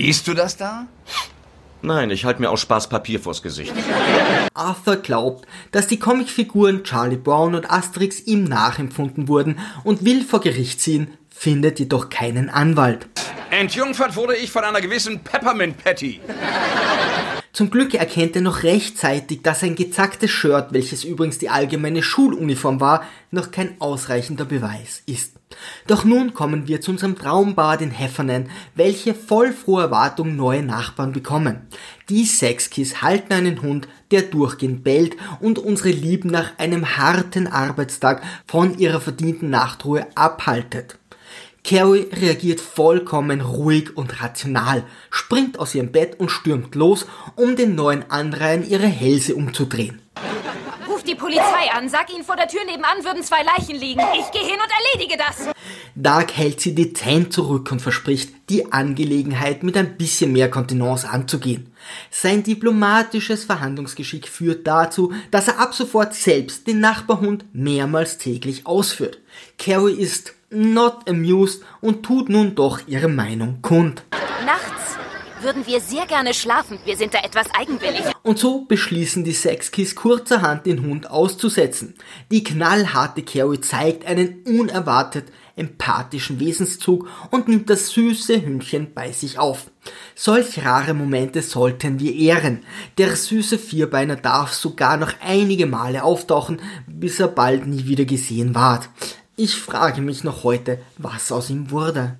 Liest du das da? Nein, ich halte mir aus Spaß Papier vors Gesicht. Arthur glaubt, dass die Comicfiguren Charlie Brown und Asterix ihm nachempfunden wurden und will vor Gericht ziehen, findet jedoch keinen Anwalt. Entjungfert wurde ich von einer gewissen Peppermint Patty. Zum Glück erkennt er noch rechtzeitig, dass ein gezacktes Shirt, welches übrigens die allgemeine Schuluniform war, noch kein ausreichender Beweis ist. Doch nun kommen wir zu unserem Traumbad in Heffernan, welche voll froher Erwartung neue Nachbarn bekommen. Die Sexkiss halten einen Hund, der durchgehend bellt und unsere Lieben nach einem harten Arbeitstag von ihrer verdienten Nachtruhe abhaltet. Carrie reagiert vollkommen ruhig und rational, springt aus ihrem Bett und stürmt los, um den neuen Anreihen ihre Hälse umzudrehen. Ruf die Polizei an, sag ihnen, vor der Tür nebenan würden zwei Leichen liegen. Ich gehe hin und erledige das. Dark hält sie dezent zurück und verspricht, die Angelegenheit mit ein bisschen mehr Kontenance anzugehen. Sein diplomatisches Verhandlungsgeschick führt dazu, dass er ab sofort selbst den Nachbarhund mehrmals täglich ausführt. Carrie ist not amused und tut nun doch ihre Meinung kund. Nachts würden wir sehr gerne schlafen. Wir sind da etwas eigenwillig. Und so beschließen die Sexkiss kurzerhand den Hund auszusetzen. Die knallharte Carrie zeigt einen unerwartet empathischen Wesenszug und nimmt das süße Hündchen bei sich auf. Solch rare Momente sollten wir ehren. Der süße Vierbeiner darf sogar noch einige Male auftauchen, bis er bald nie wieder gesehen ward. Ich frage mich noch heute, was aus ihm wurde.